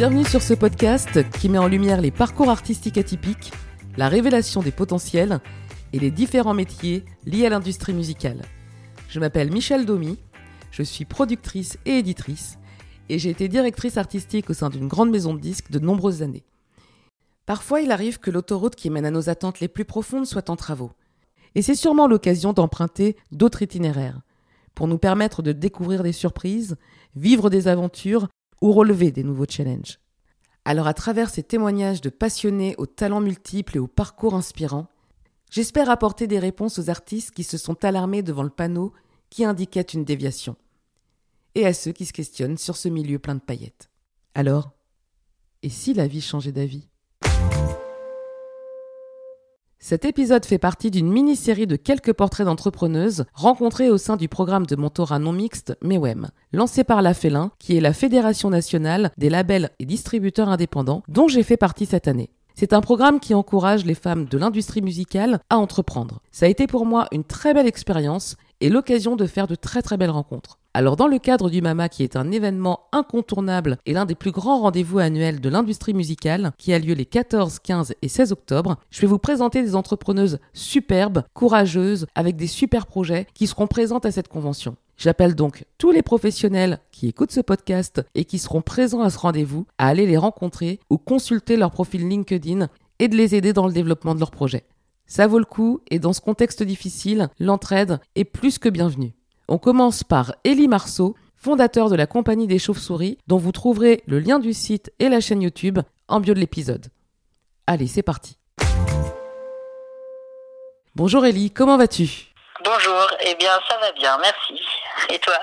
Bienvenue sur ce podcast qui met en lumière les parcours artistiques atypiques, la révélation des potentiels et les différents métiers liés à l'industrie musicale. Je m'appelle Michel Domy, je suis productrice et éditrice et j'ai été directrice artistique au sein d'une grande maison de disques de nombreuses années. Parfois, il arrive que l'autoroute qui mène à nos attentes les plus profondes soit en travaux. Et c'est sûrement l'occasion d'emprunter d'autres itinéraires pour nous permettre de découvrir des surprises, vivre des aventures ou relever des nouveaux challenges. Alors à travers ces témoignages de passionnés aux talents multiples et aux parcours inspirants, j'espère apporter des réponses aux artistes qui se sont alarmés devant le panneau qui indiquait une déviation, et à ceux qui se questionnent sur ce milieu plein de paillettes. Alors, et si la vie changeait d'avis? Cet épisode fait partie d'une mini-série de quelques portraits d'entrepreneuses rencontrées au sein du programme de mentorat non mixte MEWEM, lancé par la Félin, qui est la Fédération nationale des labels et distributeurs indépendants, dont j'ai fait partie cette année. C'est un programme qui encourage les femmes de l'industrie musicale à entreprendre. Ça a été pour moi une très belle expérience et l'occasion de faire de très très belles rencontres. Alors dans le cadre du MAMA qui est un événement incontournable et l'un des plus grands rendez-vous annuels de l'industrie musicale qui a lieu les 14, 15 et 16 octobre, je vais vous présenter des entrepreneuses superbes, courageuses, avec des super projets qui seront présentes à cette convention. J'appelle donc tous les professionnels qui écoutent ce podcast et qui seront présents à ce rendez-vous à aller les rencontrer ou consulter leur profil LinkedIn et de les aider dans le développement de leurs projets. Ça vaut le coup et dans ce contexte difficile, l'entraide est plus que bienvenue. On commence par Élie Marceau, fondateur de la compagnie des chauves-souris, dont vous trouverez le lien du site et la chaîne YouTube en bio de l'épisode. Allez, c'est parti. Bonjour Élie, comment vas-tu? Bonjour, eh bien ça va bien, merci. Et toi?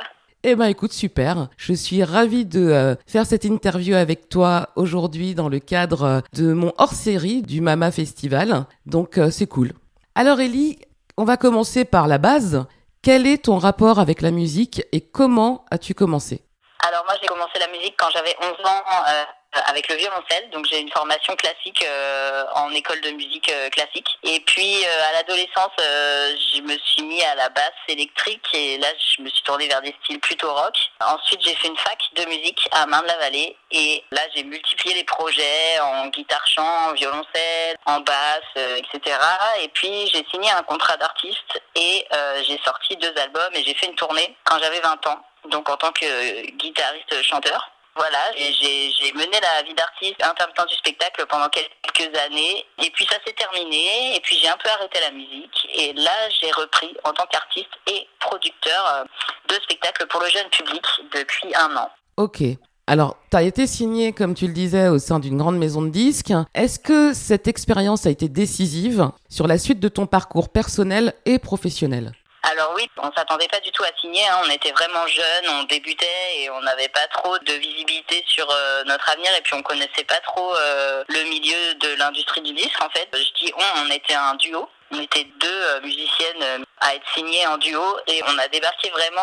Eh ben écoute, super. Je suis ravie de euh, faire cette interview avec toi aujourd'hui dans le cadre euh, de mon hors-série du Mama Festival. Donc euh, c'est cool. Alors Ellie, on va commencer par la base. Quel est ton rapport avec la musique et comment as-tu commencé? Alors moi j'ai commencé la musique quand j'avais 11 ans euh, avec le violoncelle. Donc j'ai une formation classique euh, en école de musique euh, classique. Et puis à l'adolescence, je me suis mis à la basse électrique et là je me suis tournée vers des styles plutôt rock. Ensuite j'ai fait une fac de musique à Main-de-la-Vallée et là j'ai multiplié les projets en guitare chant, en violoncelle, en basse, etc. Et puis j'ai signé un contrat d'artiste et j'ai sorti deux albums et j'ai fait une tournée quand j'avais 20 ans. Donc en tant que guitariste chanteur. Voilà, j'ai mené la vie d'artiste intermittent du spectacle pendant quelques années. Et puis ça s'est terminé. Et puis j'ai un peu arrêté la musique. Et là, j'ai repris en tant qu'artiste et producteur euh, de spectacles pour le jeune public depuis un an. Ok. Alors, tu as été signé, comme tu le disais, au sein d'une grande maison de disques. Est-ce que cette expérience a été décisive sur la suite de ton parcours personnel et professionnel? Alors oui, on s'attendait pas du tout à signer. Hein. On était vraiment jeunes, on débutait et on n'avait pas trop de visibilité sur euh, notre avenir et puis on connaissait pas trop euh, le milieu de l'industrie du disque. En fait, je dis on, on était un duo. On était deux euh, musiciennes à être signées en duo et on a débarqué vraiment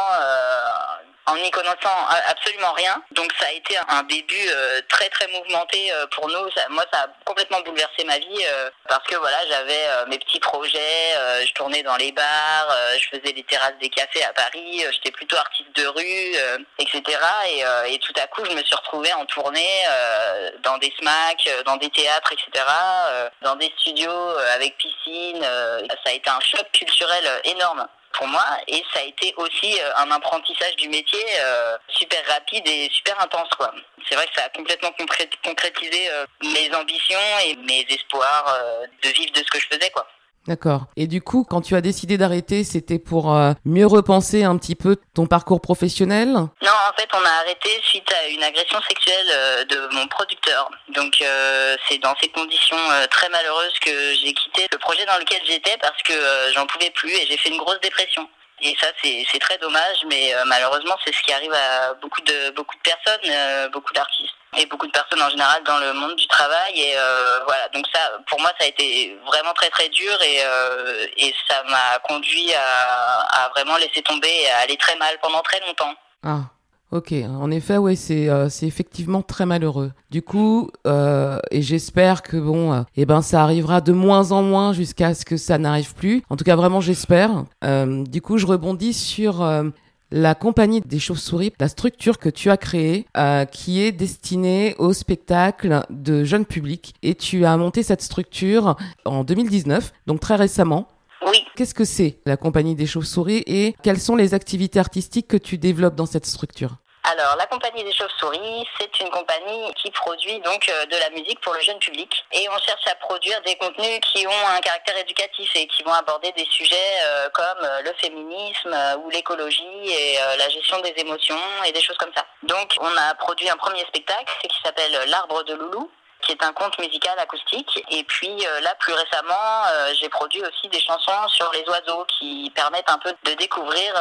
en n'y connaissant absolument rien. Donc ça a été un début euh, très très mouvementé euh, pour nous. moi, ça a complètement bouleversé ma vie euh, parce que voilà, j'avais mes petits projets, je tournais dans les bars, je faisais les terrasses des cafés à Paris, j'étais plutôt artiste de rue, etc. Et, et, tout à coup, je me suis retrouvée en tournée dans des SMAC, dans des théâtres, etc., dans des studios avec piscine. ça a été un choc culturel énorme pour moi et ça a été aussi euh, un apprentissage du métier euh, super rapide et super intense quoi. C'est vrai que ça a complètement concrétisé euh, mes ambitions et mes espoirs de vivre de ce que je faisais quoi. D'accord. Et du coup, quand tu as décidé d'arrêter, c'était pour euh, mieux repenser un petit peu ton parcours professionnel? Non, en fait, on a arrêté suite à une agression sexuelle euh, de mon producteur. Donc, euh, c'est dans ces conditions très malheureuses que j'ai quitté le projet dans lequel j'étais parce que j'en pouvais plus et j'ai fait une grosse dépression. Et ça, c'est très dommage, mais malheureusement, c'est ce qui arrive à beaucoup de, beaucoup de personnes, beaucoup d'artistes et beaucoup de personnes en général dans le monde du travail. Et euh, voilà, donc ça, pour moi, ça a été vraiment très très dur et, euh, et ça m'a conduit à, à, vraiment laisser tomber et à aller très mal pendant très longtemps. Ah. Ok, en effet, ouais, c'est euh, c'est effectivement très malheureux. Du coup, euh, et j'espère que bon, euh, eh ben ça arrivera de moins en moins jusqu'à ce que ça n'arrive plus. En tout cas, vraiment, j'espère. Euh, du coup, je rebondis sur la compagnie des chauves-souris, la structure que tu as créée, euh, qui est destinée au spectacle de jeunes publics. Et tu as monté cette structure en 2019, donc très récemment. Oui. Qu'est-ce que c'est la compagnie des chauves-souris et quelles sont les activités artistiques que tu développes dans cette structure? Alors, la compagnie des chauves-souris, c'est une compagnie qui produit donc euh, de la musique pour le jeune public. Et on cherche à produire des contenus qui ont un caractère éducatif et qui vont aborder des sujets euh, comme euh, le féminisme ou l'écologie et la gestion des émotions et des choses comme ça. Donc, on a produit un premier spectacle qui s'appelle L'arbre de Loulou qui est un conte musical acoustique. Et puis là, plus récemment, j'ai produit aussi des chansons sur les oiseaux qui permettent un peu de découvrir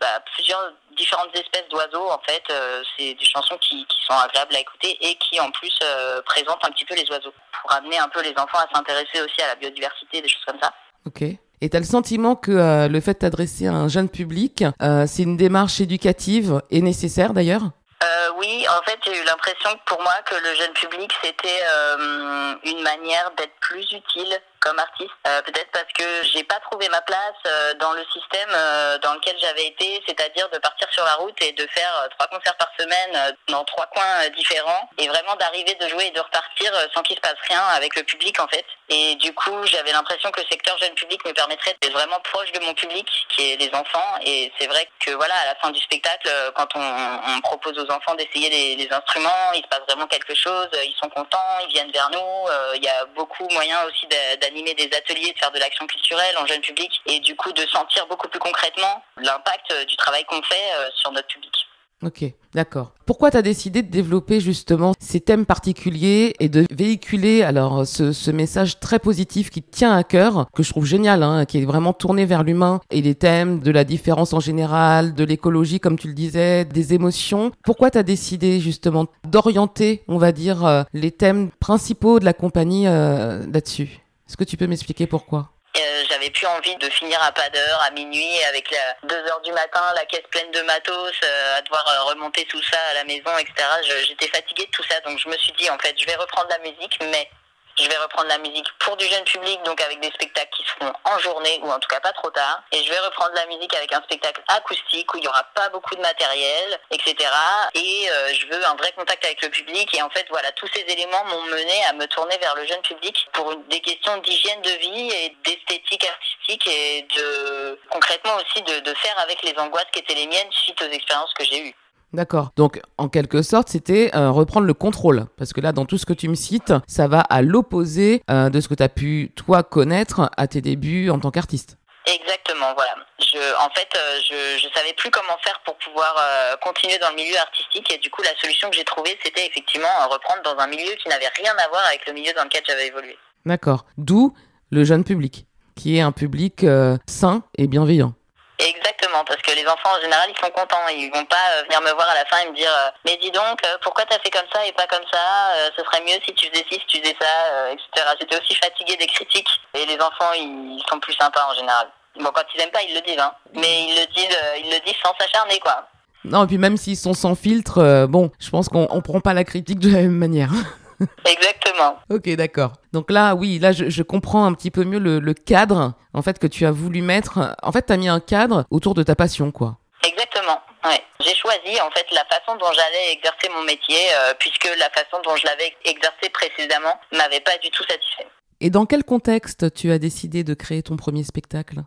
bah, plusieurs différentes espèces d'oiseaux. En fait, euh, c'est des chansons qui, sont agréables à écouter et qui en plus euh, présentent un petit peu les oiseaux pour amener un peu les enfants à s'intéresser aussi à la biodiversité, des choses comme ça. Ok. Et tu as le sentiment que euh, le fait à un jeune public, c'est une démarche éducative et nécessaire d'ailleurs? Oui, en fait, j'ai eu l'impression pour moi que le jeune public, c'était une manière d'être plus utile comme artiste. Euh, peut-être parce que j'ai pas trouvé ma place euh, dans le système euh, dans lequel j'avais été, c'est-à-dire de partir sur la route et de faire trois concerts par semaine dans trois coins différents et vraiment d'arriver de jouer et de repartir sans qu'il se passe rien avec le public en fait. Et du coup, j'avais l'impression que le secteur jeune public me permettrait d'être vraiment proche de mon public, qui est les enfants. Et c'est vrai que voilà, à la fin du spectacle, quand on, propose aux enfants d'essayer les, instruments, il se passe vraiment quelque chose. Ils sont contents, ils viennent vers nous. Il y a beaucoup moyen aussi d'animer des ateliers, de faire de l'action culturelle en jeune public et du coup de sentir beaucoup plus concrètement l'impact euh, du travail qu'on fait euh, sur notre public. Ok, d'accord. Pourquoi tu as décidé de développer justement ces thèmes particuliers et de véhiculer alors ce, message très positif qui tient à cœur, que je trouve génial, hein, qui est vraiment tourné vers l'humain et les thèmes de la différence en général, de l'écologie comme tu le disais, des émotions? Pourquoi tu as décidé justement d'orienter, on va dire, euh, les thèmes principaux de la compagnie là-dessus? Est-ce que tu peux m'expliquer pourquoi? Euh, j'avais plus envie de finir à pas d'heure, à minuit, avec la 2 heures du matin, la caisse pleine de matos, euh, à devoir euh, remonter tout ça à la maison, etc. J'étais fatiguée de tout ça, donc je me suis dit, en fait, je vais reprendre la musique, mais je vais reprendre la musique pour du jeune public, donc avec des spectacles qui seront en journée ou en tout cas pas trop tard. Et je vais reprendre la musique avec un spectacle acoustique où il n'y aura pas beaucoup de matériel, etc. Et euh, je veux un vrai contact avec le public. Et en fait, voilà, tous ces éléments m'ont mené à me tourner vers le jeune public pour des questions d'hygiène de vie et d'esthétique artistique et de concrètement aussi de, de faire avec les angoisses qui étaient les miennes suite aux expériences que j'ai eues. D'accord. Donc, en quelque sorte, c'était euh, reprendre le contrôle. Parce que là, dans tout ce que tu me cites, ça va à l'opposé euh, de ce que tu as pu, toi, connaître à tes débuts en tant qu'artiste. Exactement, voilà. Je, en fait, euh, je ne savais plus comment faire pour pouvoir continuer dans le milieu artistique. Et du coup, la solution que j'ai trouvée, c'était effectivement reprendre dans un milieu qui n'avait rien à voir avec le milieu dans lequel j'avais évolué. D'accord. D'où le jeune public, qui est un public sain et bienveillant. Exactement, parce que les enfants en général ils sont contents, ils vont pas euh, venir me voir à la fin et me dire euh, mais dis donc euh, pourquoi t'as fait comme ça et pas comme ça, ce serait mieux si tu faisais ci, si tu faisais ça, etc. J'étais aussi fatiguée des critiques et les enfants ils sont plus sympas en général. Bon quand ils aiment pas ils le disent hein, mais ils le disent ils le disent sans s'acharner quoi. Non et puis même s'ils sont sans filtre, bon je pense qu'on on prend pas la critique de la même manière. Exactement. ok, d'accord. Donc là, oui, là, je, comprends un petit peu mieux le, cadre, en fait, que tu as voulu mettre. En fait, tu as mis un cadre autour de ta passion, quoi. Exactement. Ouais. J'ai choisi en fait la façon dont j'allais exercer mon métier, euh, puisque la façon dont je l'avais exercé précédemment m'avait pas du tout satisfait. Et dans quel contexte tu as décidé de créer ton premier spectacle?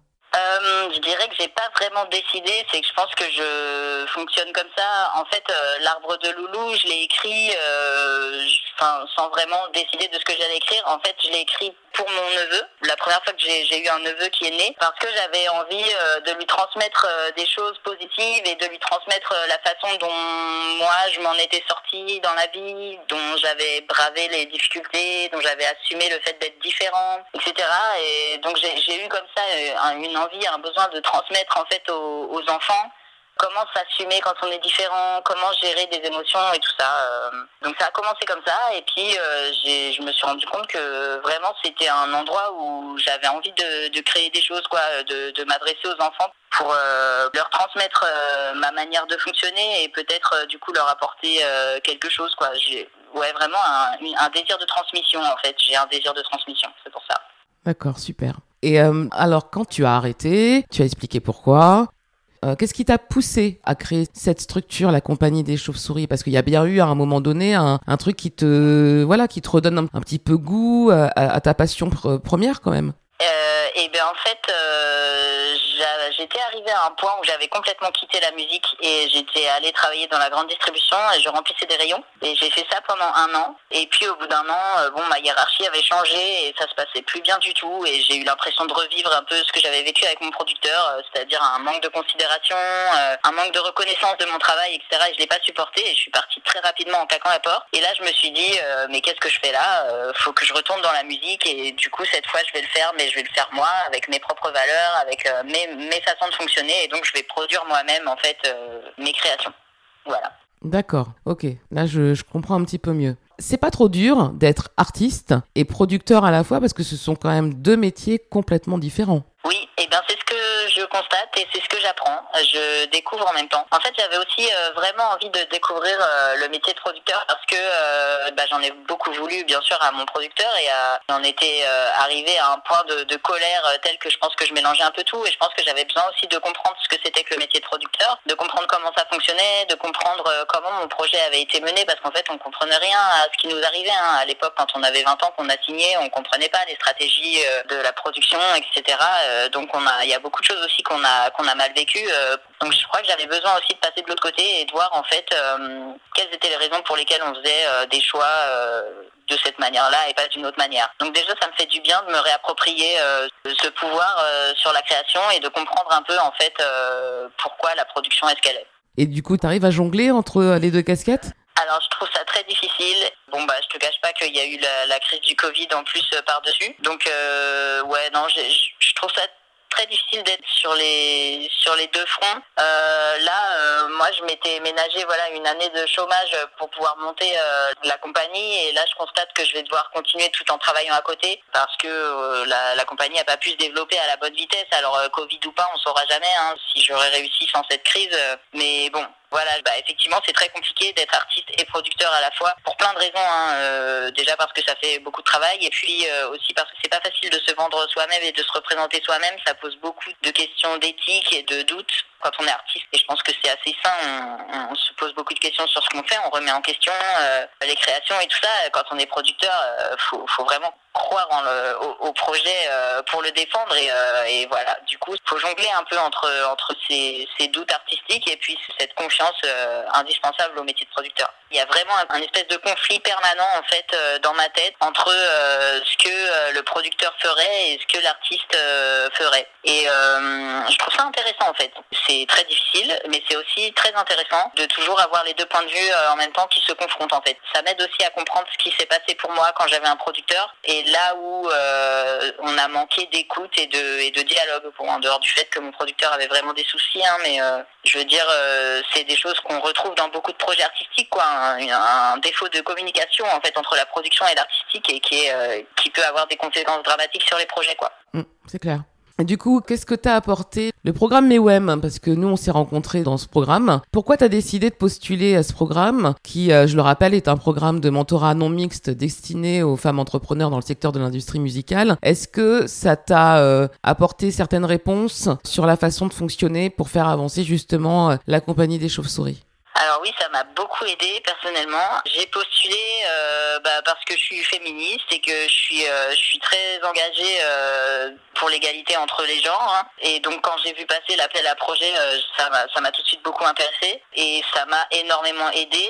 Euh, je dirais que j'ai pas vraiment décidé, c'est que je pense que je fonctionne comme ça. En fait, euh, l'arbre de Loulou, je l'ai écrit, euh, sans vraiment décider de ce que j'allais écrire. En fait, je l'ai écrit pour mon neveu, la première fois que j'ai eu un neveu qui est né, parce que j'avais envie de lui transmettre des choses positives et de lui transmettre la façon dont moi je m'en étais sortie dans la vie, dont j'avais bravé les difficultés, dont j'avais assumé le fait d'être différent, etc. Et donc j'ai eu comme ça une envie, un besoin de transmettre en fait aux enfants comment s'assumer quand on est différent, comment gérer des émotions et tout ça. Euh. donc ça a commencé comme ça et puis euh, je me suis rendu compte que vraiment c'était un endroit où j'avais envie de, créer des choses, quoi, de, m'adresser aux enfants pour euh, leur transmettre ma manière de fonctionner et peut-être du coup leur apporter quelque chose, quoi. Ouais vraiment un, un désir de transmission en fait. J'ai un désir de transmission, c'est pour ça. D'accord, super. Et alors, quand tu as arrêté, tu as expliqué pourquoi. Qu'est-ce qui t'a poussé à créer cette structure, la compagnie des chauves-souris? Parce qu'il y a bien eu à un moment donné un, truc qui te, voilà, qui te redonne un, petit peu goût à, ta passion première quand même. Et bien en fait, j'étais arrivée à un point où j'avais complètement quitté la musique et j'étais allée travailler dans la grande distribution et je remplissais des rayons. Et j'ai fait ça pendant un an. Et puis au bout d'un an, euh, bon, ma hiérarchie avait changé et ça se passait plus bien du tout. Et j'ai eu l'impression de revivre un peu ce que j'avais vécu avec mon producteur, euh, c'est-à-dire un manque de considération, euh, un manque de reconnaissance de mon travail, etc. Et je l'ai pas supporté et je suis partie très rapidement en claquant la porte. Et là, je me suis dit, mais qu'est-ce que je fais là? Faut que je retourne dans la musique et du coup, cette fois, je vais le faire, mais je vais le faire moi, avec mes propres valeurs, avec mes, mes façons de fonctionner. Et donc, je vais produire moi-même en fait mes créations. Voilà. D'accord, ok. Là, je, je, comprends un petit peu mieux. C'est pas trop dur d'être artiste et producteur à la fois parce que ce sont quand même deux métiers complètement différents. Oui, et eh bien c'est je constate et c'est ce que j'apprends. Je découvre en même temps. En fait, j'avais aussi euh, vraiment envie de découvrir euh, le métier de producteur parce que euh, bah, j'en ai beaucoup voulu, bien sûr, à mon producteur et on était arrivé à un point de, de, colère tel que je pense que je mélangeais un peu tout et je pense que j'avais besoin aussi de comprendre ce que c'était que le métier de producteur, de comprendre comment ça fonctionnait, de comprendre comment mon projet avait été mené parce qu'en fait, on comprenait rien à ce qui nous arrivait. Hein. À l'époque, quand on avait 20 ans qu'on a signé, on comprenait pas les stratégies de la production, etc. donc, on a, il y a beaucoup de choses aussi qu'on a qu'on a mal vécu. Euh, donc je crois que j'avais besoin aussi de passer de l'autre côté et de voir en fait euh, quelles étaient les raisons pour lesquelles on faisait euh, des choix de cette manière-là et pas d'une autre manière. Donc déjà, ça me fait du bien de me réapproprier ce pouvoir sur la création et de comprendre un peu en fait pourquoi la production est ce qu'elle est. Et du coup, tu arrives à jongler entre les deux casquettes? Alors je trouve ça très difficile. Bon bah je te cache pas qu'il y a eu la, crise du Covid en plus par dessus. Donc ouais non je trouve ça très difficile d'être sur les sur les deux fronts. Euh, là, euh, moi, je m'étais ménagé voilà une année de chômage pour pouvoir monter euh, la compagnie et là, je constate que je vais devoir continuer tout en travaillant à côté parce que la, la, compagnie n'a pas pu se développer à la bonne vitesse. Alors Covid ou pas, on saura jamais hein, si j'aurais réussi sans cette crise. Mais bon, voilà, bah effectivement, c'est très compliqué d'être artiste et producteur à la fois pour plein de raisons. Hein. Euh, déjà parce que ça fait beaucoup de travail et puis euh, aussi parce que c'est pas facile de se vendre soi-même et de se représenter soi-même. Ça pose beaucoup de questions d'éthique et de doutes quand on est artiste. Et je pense que c'est assez sain. On, se pose beaucoup de questions sur ce qu'on fait, on remet en question euh, les créations et tout ça. Quand on est producteur, faut, faut vraiment croire au, projet euh, pour le défendre et, euh, voilà du coup il faut jongler un peu entre ces, doutes artistiques et puis cette confiance euh, indispensable au métier de producteur il y a vraiment un, espèce de conflit permanent en fait dans ma tête entre ce que le producteur ferait et ce que l'artiste ferait et je trouve ça intéressant en fait c'est très difficile mais c'est aussi très intéressant de toujours avoir les deux points de vue en même temps qui se confrontent en fait. Ça m'aide aussi à comprendre ce qui s'est passé pour moi quand j'avais un producteur et là où euh, on a manqué d'écoute et de, dialogue, bon, en dehors du fait que mon producteur avait vraiment des soucis, hein, mais euh, je veux dire, euh, c'est des choses qu'on retrouve dans beaucoup de projets artistiques, quoi, un, défaut de communication en fait entre la production et l'artistique et qui peut avoir des conséquences dramatiques sur les projets, quoi. Mmh, c'est clair du coup, qu'est-ce que t'as apporté le programme MEWEM Parce que nous, on s'est rencontrés dans ce programme. Pourquoi t'as décidé de postuler à ce programme qui, euh, je le rappelle, est un programme de mentorat non mixte destiné aux femmes entrepreneurs dans le secteur de l'industrie musicale? Est-ce que ça t'a euh, apporté certaines réponses sur la façon de fonctionner pour faire avancer justement euh, la compagnie des chauves-souris? Alors oui, ça m'a beaucoup aidé personnellement. J'ai postulé euh, bah, parce que je suis féministe et que je suis, euh, je suis très engagée euh, pour l'égalité entre les genres. Hein. Et donc quand j'ai vu passer l'appel à projet, ça m'a tout de suite beaucoup intéressé et ça m'a énormément aidé.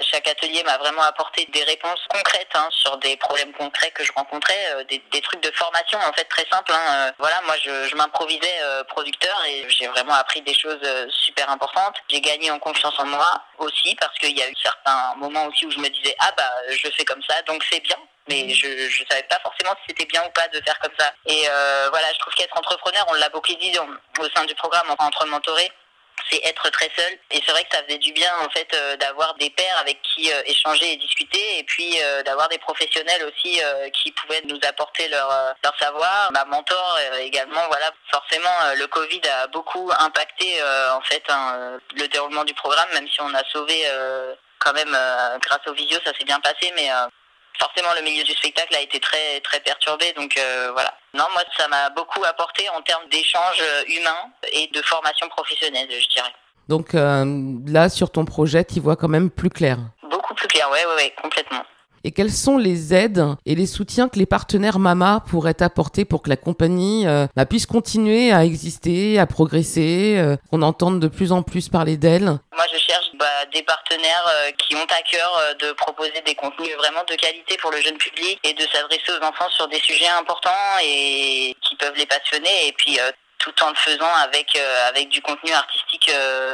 Chaque atelier m'a vraiment apporté des réponses concrètes hein, sur des problèmes concrets que je rencontrais, euh, des, des, trucs de formation en fait très simples. Hein. Euh, voilà, moi je, je m'improvisais euh, producteur et j'ai vraiment appris des choses super importantes. J'ai gagné en confiance en moi aussi parce qu'il y a eu certains moments aussi où je me disais ah bah je fais comme ça donc c'est bien mais je ne savais pas forcément si c'était bien ou pas de faire comme ça. Et euh, voilà, je trouve qu'être entrepreneur, on l'a beaucoup dit au sein du programme entre mentorés, c'est être très seul. Et c'est vrai que ça faisait du bien en fait euh, d'avoir des pairs avec qui euh, échanger et discuter, et puis euh, d'avoir des professionnels aussi qui pouvaient nous apporter leur leur savoir. Ma mentor également, voilà. Forcément, le Covid a beaucoup impacté en fait hein, le déroulement du programme, même si on a sauvé quand même grâce au visio, ça s'est bien passé, mais forcément le milieu du spectacle a été très très perturbé. Donc voilà. Non moi ça m'a beaucoup apporté en termes d'échanges humains et de formation professionnelle je dirais. Donc là sur ton projet tu vois quand même plus clair. Beaucoup plus clair. Ouais ouais, ouais complètement et quelles sont les aides et les soutiens que les partenaires Mama pourraient apporter pour que la compagnie euh, bah, puisse continuer à exister, à progresser, euh, qu'on entende de plus en plus parler d'elle? Moi, je cherche bah, des partenaires euh, qui ont à cœur de proposer des contenus vraiment de qualité pour le jeune public et de s'adresser aux enfants sur des sujets importants et qui peuvent les passionner et puis tout en le faisant avec avec du contenu artistique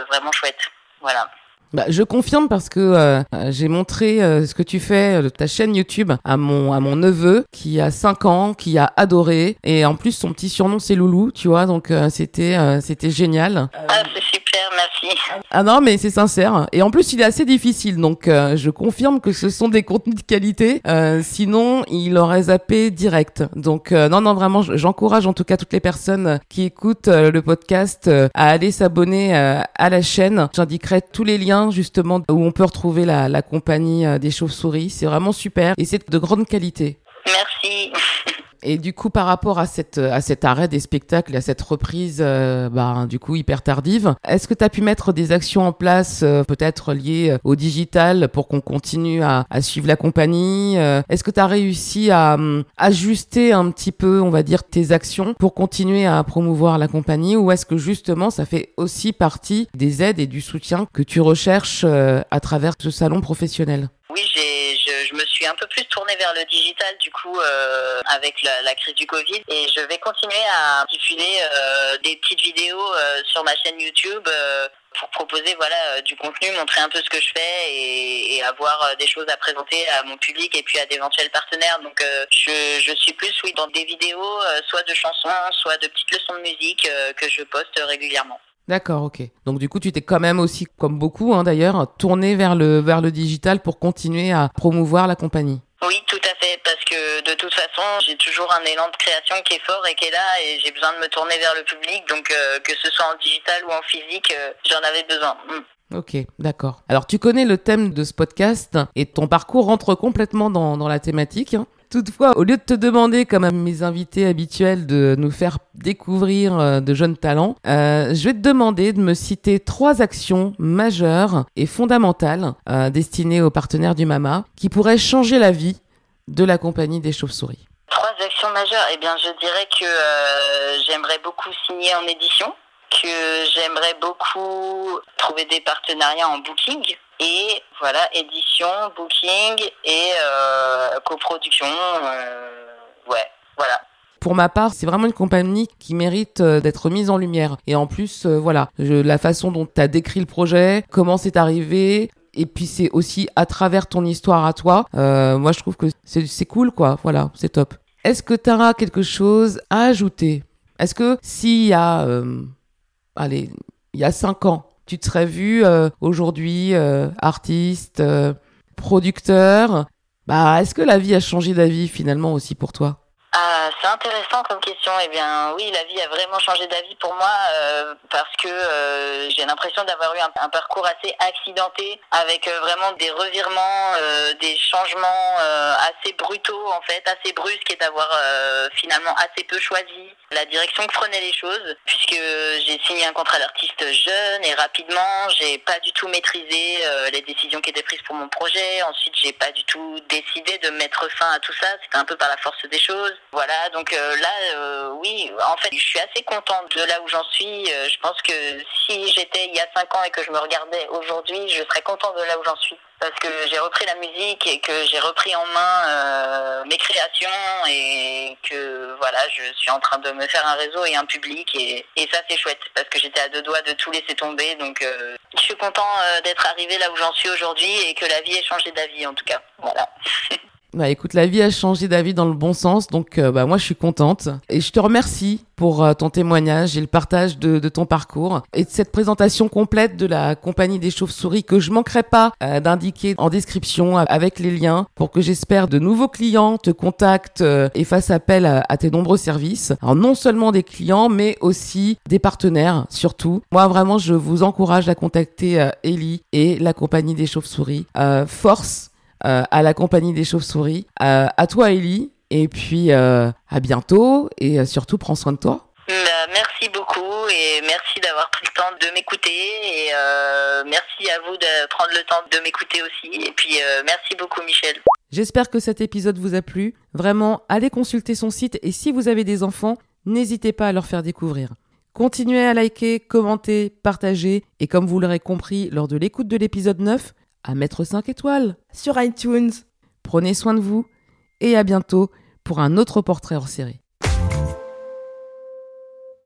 vraiment chouette. Voilà. Bah, je confirme parce que euh, j'ai montré euh, ce que tu fais, euh, ta chaîne YouTube, à mon à mon neveu qui a 5 ans, qui a adoré et en plus son petit surnom c'est Loulou, tu vois, donc c'était c'était génial. Ah c'est super, merci. Ah non mais c'est sincère et en plus il est assez difficile donc je confirme que ce sont des contenus de qualité. sinon il aurait zappé direct. Donc non non vraiment j'encourage en tout cas toutes les personnes qui écoutent le podcast à aller s'abonner à la chaîne. J'indiquerai tous les liens justement où on peut retrouver la, la compagnie euh, des chauves-souris. C'est vraiment super et c'est de grande qualité. Merci. Et du coup, par rapport à cette à cet arrêt des spectacles, à cette reprise, euh, bah, du coup hyper tardive, est-ce que tu as pu mettre des actions en place, euh, peut-être liées au digital, pour qu'on continue à, à, suivre la compagnie Est-ce que tu as réussi à um, ajuster un petit peu, on va dire, tes actions pour continuer à promouvoir la compagnie, ou est-ce que justement ça fait aussi partie des aides et du soutien que tu recherches à travers ce salon professionnel? Oui, j'ai un peu plus tournée vers le digital du coup euh, avec la, crise du Covid et je vais continuer à diffuser euh, des petites vidéos euh, sur ma chaîne YouTube pour proposer voilà du contenu, montrer un peu ce que je fais et, avoir des choses à présenter à mon public et puis à d'éventuels partenaires. Donc je, suis plus oui dans des vidéos, soit de chansons, soit de petites leçons de musique que je poste régulièrement. D'accord, ok. Donc du coup, tu t'es quand même aussi, comme beaucoup hein, d'ailleurs, tourné vers le vers le digital pour continuer à promouvoir la compagnie. Oui, tout à fait, parce que de toute façon, j'ai toujours un élan de création qui est fort et qui est là, et j'ai besoin de me tourner vers le public, donc euh, que ce soit en digital ou en physique, euh, j'en avais besoin. Mm. Ok, d'accord. Alors tu connais le thème de ce podcast et ton parcours rentre complètement dans, dans la thématique. Hein. Toutefois, au lieu de te demander, comme à mes invités habituels, de nous faire découvrir euh, de jeunes talents, euh, je vais te demander de me citer trois actions majeures et fondamentales euh, destinées aux partenaires du MAMA qui pourraient changer la vie de la compagnie des chauves-souris. Trois actions majeures, eh bien, je dirais que j'aimerais beaucoup signer en édition, que j'aimerais beaucoup trouver des partenariats en booking et voilà, édition, booking et euh, coproduction. Euh, ouais, voilà. Pour ma part, c'est vraiment une compagnie qui mérite euh, d'être mise en lumière. Et en plus, voilà, la façon dont tu as décrit le projet, comment c'est arrivé, et puis c'est aussi à travers ton histoire à toi. moi, je trouve que c'est cool, quoi. Voilà, c'est top. Est-ce que tu as quelque chose à ajouter? Est-ce que s'il y a, allez, il y a cinq ans, tu te serais vu euh, aujourd'hui euh, artiste, euh, producteur. Bah, est-ce que la vie a changé d'avis finalement aussi pour toi? Ah, c'est intéressant comme question. Eh bien, oui, la vie a vraiment changé d'avis pour moi euh, parce que euh, j'ai l'impression d'avoir eu un, parcours assez accidenté avec euh, vraiment des revirements, des changements assez brutaux en fait, assez brusques et d'avoir finalement assez peu choisi la direction que prenaient les choses puisque j'ai signé un contrat d'artiste jeune et rapidement, j'ai pas du tout maîtrisé les décisions qui étaient prises pour mon projet. Ensuite, j'ai pas du tout décidé de mettre fin à tout ça. C'était un peu par la force des choses. Voilà, donc euh, là, euh, oui, en fait, je suis assez contente de là où j'en suis. Euh, je pense que si j'étais il y a cinq ans et que je me regardais aujourd'hui, je serais contente de là où j'en suis. Parce que j'ai repris la musique et que j'ai repris en main mes créations et que voilà, je suis en train de me faire un réseau et un public et, et ça c'est chouette parce que j'étais à deux doigts de tout laisser tomber. Donc je suis content d'être arrivé là où j'en suis aujourd'hui et que la vie ait changé d'avis en tout cas. Voilà. Bah écoute, la vie a changé d'avis dans le bon sens, donc euh, bah moi je suis contente. Et je te remercie pour euh, ton témoignage et le partage de, ton parcours et de cette présentation complète de la compagnie des chauves-souris que je manquerai pas euh, d'indiquer en description avec les liens pour que j'espère de nouveaux clients te contactent et fassent appel à, à, tes nombreux services. Alors non seulement des clients mais aussi des partenaires surtout. Moi vraiment je vous encourage à contacter Ellie et la compagnie des chauves-souris. force à la compagnie des chauves-souris. à toi, Ellie. Et puis, à bientôt. Et surtout, prends soin de toi. Bah, merci beaucoup et merci d'avoir pris le temps de m'écouter et euh, merci à vous de prendre le temps de m'écouter aussi et puis euh, merci beaucoup Michel. J'espère que cet épisode vous a plu. Vraiment, allez consulter son site et si vous avez des enfants, n'hésitez pas à leur faire découvrir. Continuez à liker, commenter, partager et comme vous l'aurez compris lors de l'écoute de l'épisode 9, à mettre 5 étoiles sur iTunes. Prenez soin de vous et à bientôt pour un autre portrait hors série.